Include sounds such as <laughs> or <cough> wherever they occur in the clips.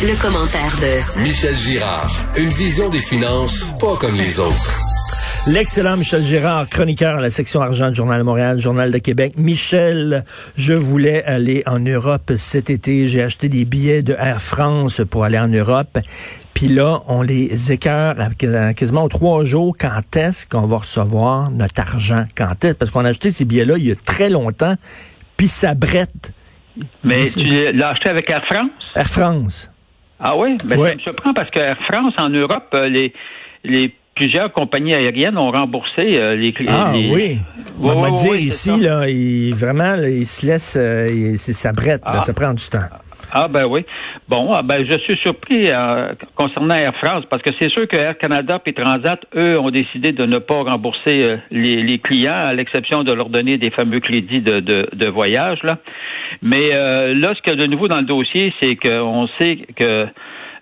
Le, commentaire de Michel Girard. Une vision des finances pas comme les autres. L'excellent Michel Girard, chroniqueur à la section argent du Journal de Montréal, Journal de Québec. Michel, je voulais aller en Europe cet été. J'ai acheté des billets de Air France pour aller en Europe. Puis là, on les écœure quasiment aux trois jours. Quand est-ce qu'on va recevoir notre argent? Quand est-ce? Parce qu'on a acheté ces billets-là il y a très longtemps. Puis ça brette. Mais tu l'as acheté avec Air France? Air France. Ah oui? Ben, Ouais. Ça me surprend parce que France, en Europe, euh, les, les plusieurs compagnies aériennes ont remboursé euh, les clients. Ah oui. On va ouais, dire ouais, ici, ça. là, vraiment, là, il se laisse, euh, ça brette, là, Ah. ça prend du temps. Ah ben oui. Bon, ah, ben je suis surpris euh, concernant Air France parce que c'est sûr que Air Canada et Transat, eux, ont décidé de ne pas rembourser euh, les, les clients, à l'exception de leur donner des fameux crédits de, de, de voyage. Là. Mais euh, là, ce qu'il y a de nouveau dans le dossier, c'est qu'on sait que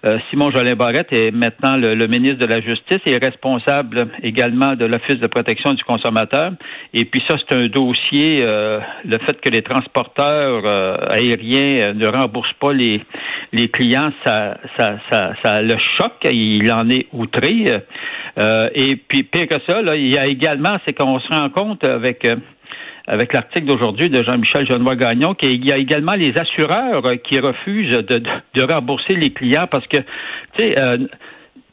euh, Simon Jolin Barrette est maintenant le, le ministre de la Justice et responsable également de l'Office de protection du consommateur. Et puis ça, c'est un dossier, euh, le fait que les transporteurs euh, aériens euh, ne remboursent pas les, les clients, ça, ça, ça, ça le choque. Il en est outré. Euh, et puis pire que ça, là, il y a également, c'est qu'on se rend compte avec avec l'article d'aujourd'hui de Jean-Michel Genois-Gagnon, qu'il y a également les assureurs euh, qui refusent de, de, de rembourser les clients parce que, tu sais, euh,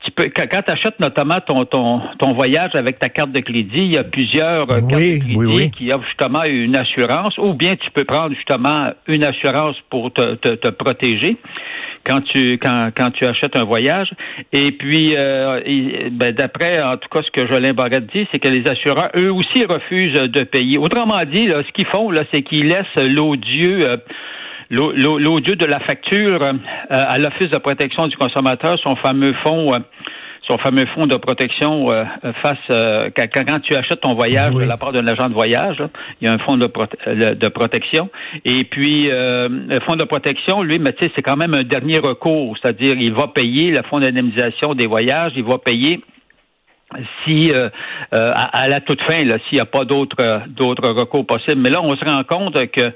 tu peux, quand, tu achètes notamment ton, ton, ton voyage avec ta carte de crédit, il y a plusieurs euh, cartes Oui, de crédit oui, oui. qui offrent justement une assurance, ou bien tu peux prendre justement une assurance pour te, te, te protéger quand tu quand, quand tu achètes un voyage. Et puis, euh, ben, d'après en tout cas ce que Jolin Barrette dit, c'est que les assureurs eux aussi refusent de payer. Autrement dit, là, ce qu'ils font là, c'est qu'ils laissent l'odieux euh, de la facture euh, à l'Office de protection du consommateur, son fameux fonds. Son fameux fonds de protection euh, face euh, quand, quand- tu achètes ton voyage Oui. de la part d'un agent de voyage, là, il y a un fonds de, prote- euh, de protection. Et puis euh, le fonds de protection, lui, mais tu sais, c'est quand même un dernier recours, c'est-à-dire il va payer le fonds d'indemnisation des voyages, il va payer si euh, euh, à, à la toute fin, là, s'il n'y a pas d'autres euh, d'autres recours possibles. Mais là, on se rend compte que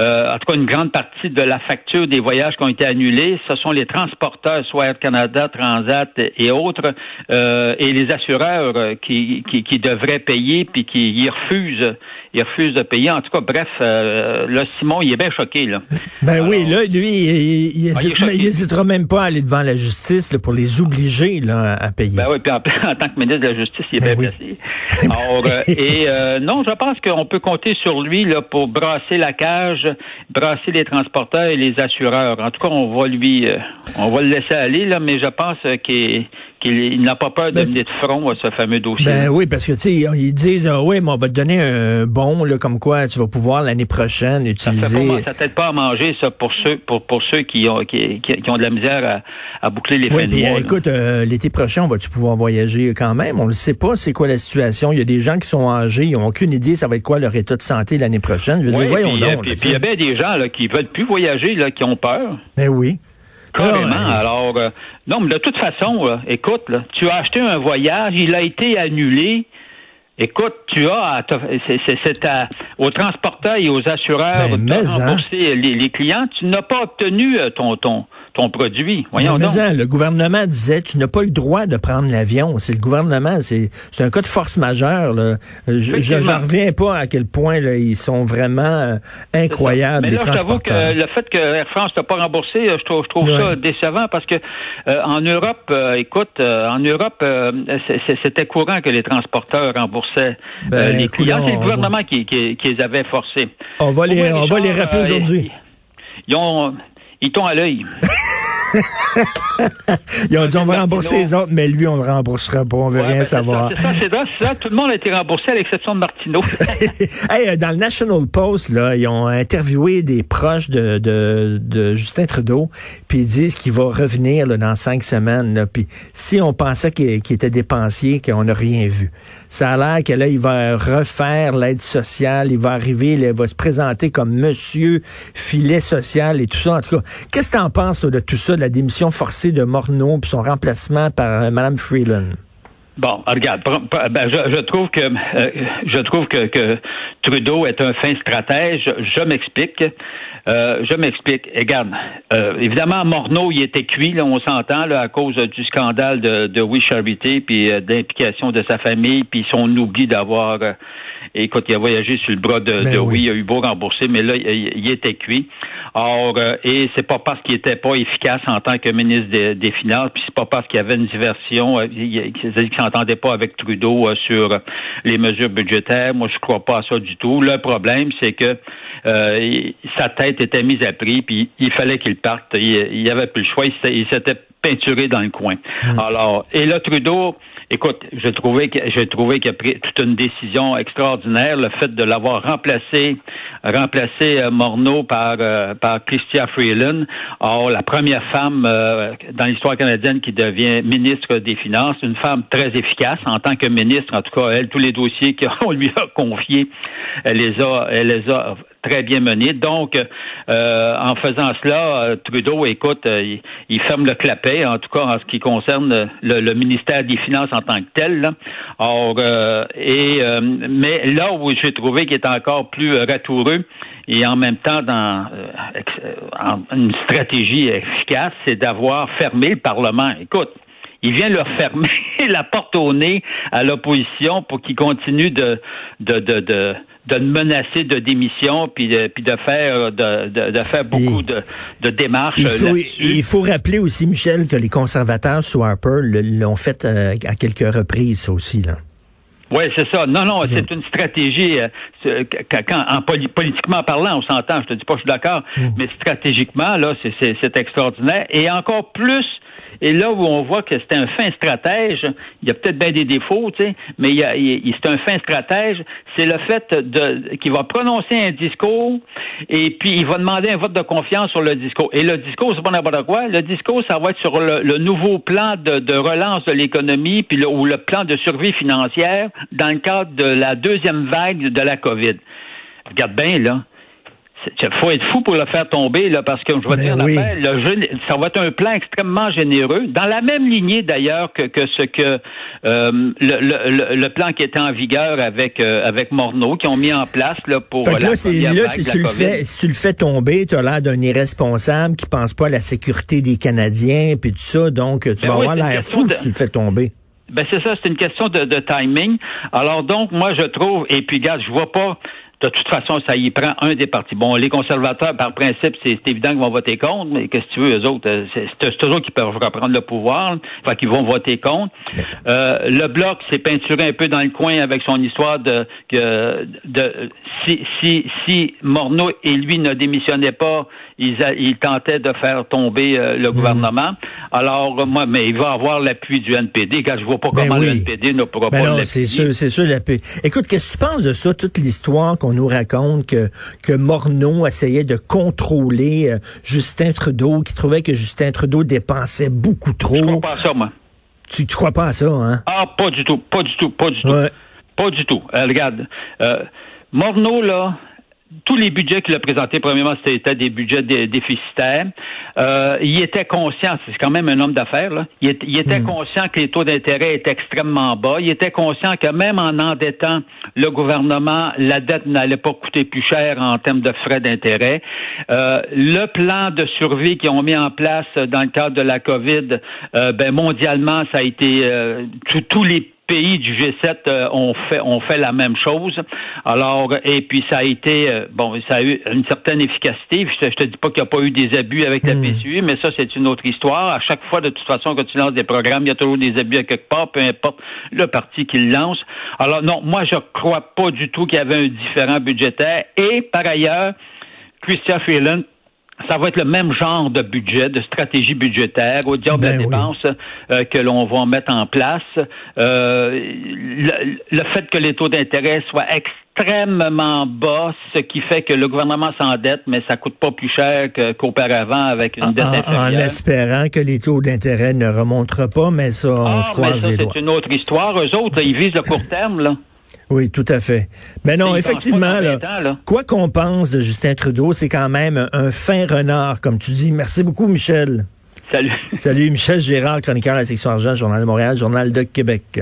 euh, en tout cas, une grande partie de la facture des voyages qui ont été annulés, ce sont les transporteurs, soit Air Canada, Transat et autres, euh, et les assureurs qui, qui, qui devraient payer puis qui ils refusent, ils refusent de payer. En tout cas, bref, là, Simon, il est bien choqué là. Ben oui, là, lui, il, Ah, il est hésite- choqué. il hésitera même pas à aller devant la justice là, pour les obliger là, à payer. Ben oui, puis en, <laughs> en tant que ministre de la Justice, il est Ben bien oui. placé. Alors, euh, <laughs> et euh, non, je pense qu'on peut compter sur lui là, pour brasser la cage, brasser les transporteurs et les assureurs. En tout cas, on va lui, euh, on va le laisser aller, là, mais je pense qu'il qu'il il n'a pas peur de mener de front à ce fameux dossier. Ben oui, parce que tu sais, ils disent ah oui, mais on va te donner un bon là, comme quoi tu vas pouvoir l'année prochaine utiliser. ça t'aide pas à manger ça pour ceux pour pour ceux qui ont qui, qui, ont de la misère à, à boucler les Oui, fins de puis mois. euh, écoute, euh, l'été prochain, on va-tu pouvoir voyager quand même? On ne sait pas c'est quoi la situation. Il y a des gens qui sont âgés, ils n'ont aucune idée ça va être quoi leur état de santé l'année prochaine. Je veux Oui, dire, voyons puis, euh, donc. puis il y a bien des gens là, qui veulent plus voyager, là, qui ont peur. Ben oui. Carrément. Ah, ouais. Alors, euh, non, mais de toute façon, là, écoute, là, tu as acheté un voyage, il a été annulé. Écoute, tu as, c'est, aux transporteurs et aux assureurs Ben, de mais, hein. rembourser les, les clients. Tu n'as pas obtenu euh, ton, ton, ton produit. Voyons Mais donc. hein, le gouvernement disait tu n'as pas le droit de prendre l'avion. C'est le gouvernement, c'est un cas de force majeure. Là. Je j'en reviens pas à quel point là, ils sont vraiment euh, incroyables Mais les là, je t'avoue que transporteurs. le fait que Air France t'a pas remboursé, euh, je trouve, je trouve Ouais. ça décevant parce que euh, en Europe, euh, écoute, en Europe, c'était courant que les transporteurs remboursaient Ben, les clients. C'est le gouvernement qui, qui, qui les avait forcés. On va les on va les rappeler aujourd'hui. Ils ont, ils t'ont à l'œil. <laughs> Ils ont dit on va rembourser les autres, mais lui, on ne le remboursera pas, on veut rien ben, savoir. C'est ça, c'est ça, ça, Tout le monde a été remboursé à l'exception de Martineau. <laughs> hey, euh, dans le National Post, là, ils ont interviewé des proches de, de, de Justin Trudeau, puis ils disent qu'il va revenir là, dans cinq semaines. Là, puis si on pensait qu'il était dépensier, qu'on n'a rien vu. Ça a l'air que là, il va refaire l'aide sociale, il va arriver, il va se présenter comme monsieur filet social et tout ça. En tout cas, qu'est-ce que tu en penses de tout ça, la démission forcée de Morneau puis son remplacement par euh, Mme Freeland? Bon, regarde, ben, je, trouve que euh, je trouve que, Trudeau est un fin stratège. Je m'explique. Euh, je m'explique. Regarde, évidemment, Morneau, il était cuit, on s'entend, à cause du scandale de, de puis d'implication de sa famille, puis son oubli d'avoir écoute, il a voyagé sur le bras de, ben oui. il a eu beau rembourser, mais là, il, était cuit. Or, euh, et c'est pas parce qu'il était pas efficace en tant que ministre des, Finances, puis c'est pas parce qu'il y avait une diversion, euh, qu'il s'entendait pas avec Trudeau euh, sur les mesures budgétaires. Moi, je crois pas à ça du tout. Le problème, c'est que sa tête était mise à prix, puis il fallait qu'il parte. Il, n'y avait plus le choix. Il s'était peinturé dans le coin. Hum. Alors, et là, Trudeau, Écoute, j'ai trouvé que j'ai trouvé qu'il a pris toute une décision extraordinaire, le fait de l'avoir remplacé, remplacé euh, Morneau par euh, par Christia Freeland. Or, la première femme euh, dans l'histoire canadienne qui devient ministre des Finances, une femme très efficace en tant que ministre. En tout cas, elle, tous les dossiers <laughs> qu'on lui a confiés, elle les a, elle les a très bien mené. Donc, euh, en faisant cela, euh, Trudeau, écoute, euh, il, ferme le clapet, en tout cas en ce qui concerne le, ministère des Finances en tant que tel. Or, et mais là où j'ai trouvé qu'il est encore plus ratoureux et en même temps dans une stratégie efficace, c'est d'avoir fermé le Parlement. Écoute, il vient leur fermer <laughs> la porte au nez à l'opposition pour qu'ils continuent de, de, de, de, de menacer de démission puis de, puis de faire de, de, faire beaucoup de, de démarches. Il faut, il faut rappeler aussi, Michel, que les conservateurs sous Harper l'ont fait euh, à quelques reprises, aussi là. Oui, c'est ça. Non, non, c'est une stratégie. Euh, quand, en politiquement parlant, on s'entend. Je te dis pas, je suis d'accord, mm. mais stratégiquement, là, c'est extraordinaire. Et encore plus et là où on voit que c'est un fin stratège, il y a peut-être bien des défauts, tu sais, mais il, c'est un fin stratège, c'est le fait de qu'il va prononcer un discours et puis il va demander un vote de confiance sur le discours. Et le discours, c'est pas n'importe quoi. Le discours, ça va être sur le, nouveau plan de, relance de l'économie puis ou le plan de survie financière dans le cadre de la deuxième vague de la COVID. Regarde bien, là. Il faut être fou pour le faire tomber, là, parce que je vais ben dire ça va être un plan extrêmement généreux, dans la même lignée d'ailleurs que, ce que euh, le, plan qui était en vigueur avec euh, avec Morneau, qui ont mis en place là, pour fait là, si tu le fais, si tu le fais tomber, tu as l'air d'un irresponsable qui pense pas à la sécurité des Canadiens puis tout ça, donc tu ben vas avoir l'air fou si tu le fais tomber. Ben c'est ça, c'est une question de, de timing. Alors donc, moi je trouve, et puis gars, je vois pas de toute façon, ça y prend un des partis. Bon, les conservateurs, par principe, c'est évident qu'ils vont voter contre, mais qu'est-ce que tu veux, eux autres, euh, c'est eux qui peuvent reprendre le pouvoir, enfin, qu'ils vont voter contre. Euh, le Bloc s'est peinturé un peu dans le coin avec son histoire de que de si si si Morneau et lui ne démissionnaient pas, ils, ils tentaient de faire tomber euh, le mhm. gouvernement. Alors moi, mais il va avoir l'appui du NPD. Quand je vois pas ben comment le NPD ne pourra ben pas C'est sûr, c'est sûr l'appui. Écoute, qu'est-ce que tu penses de ça, toute l'histoire on nous raconte que, que Morneau essayait de contrôler euh, Justin Trudeau, qui trouvait que Justin Trudeau dépensait beaucoup trop. Je crois pas à ça, moi? Tu, tu crois pas à ça, hein? Ah, pas du tout, pas du tout, pas du tout. Pas du tout. Euh, regarde, euh, Morneau, là, tous les budgets qu'il a présentés, premièrement, c'était des budgets déficitaires. Euh, il était conscient, c'est quand même un homme d'affaires, là. Il, était hmm. conscient que les taux d'intérêt étaient extrêmement bas. Il était conscient que même en endettant le gouvernement, la dette n'allait pas coûter plus cher en termes de frais d'intérêt. Euh, le plan de survie qu'ils ont mis en place dans le cadre de la COVID, euh, ben mondialement, ça a été euh, tous les pays du G7 euh, ont fait ont fait la même chose. Alors et puis ça a été euh, bon, ça a eu une certaine efficacité. Je te, te dis pas qu'il n'y a pas eu des abus avec la hmm. PCU, mais ça c'est une autre histoire. À chaque fois, de toute façon, quand tu lances des programmes, il y a toujours des abus à quelque part, peu importe le parti qui le lance. Alors non, moi je crois pas du tout qu'il y avait un différent budgétaire. Et par ailleurs, Christian Freeland ça va être le même genre de budget, de stratégie budgétaire, au diable Ben de oui. dépenses euh, que l'on va mettre en place. Euh, le, le fait que les taux d'intérêt soient extrêmement bas, ce qui fait que le gouvernement s'endette, mais ça coûte pas plus cher qu'auparavant avec une dette En, en inférieure. espérant que les taux d'intérêt ne remonteront pas, mais ça, on Ah, se mais croise ça, les doigts. c'est une autre histoire. Eux autres, là, ils visent le court terme, là. Oui, tout à fait. Mais non, Ils pensent effectivement, là, ans, là. quoi qu'on pense de Justin Trudeau, c'est quand même un, un fin renard, comme tu dis. Merci beaucoup, Michel. Salut. Salut, Michel Gérard, chroniqueur à la section argent, Journal de Montréal, Journal de Québec.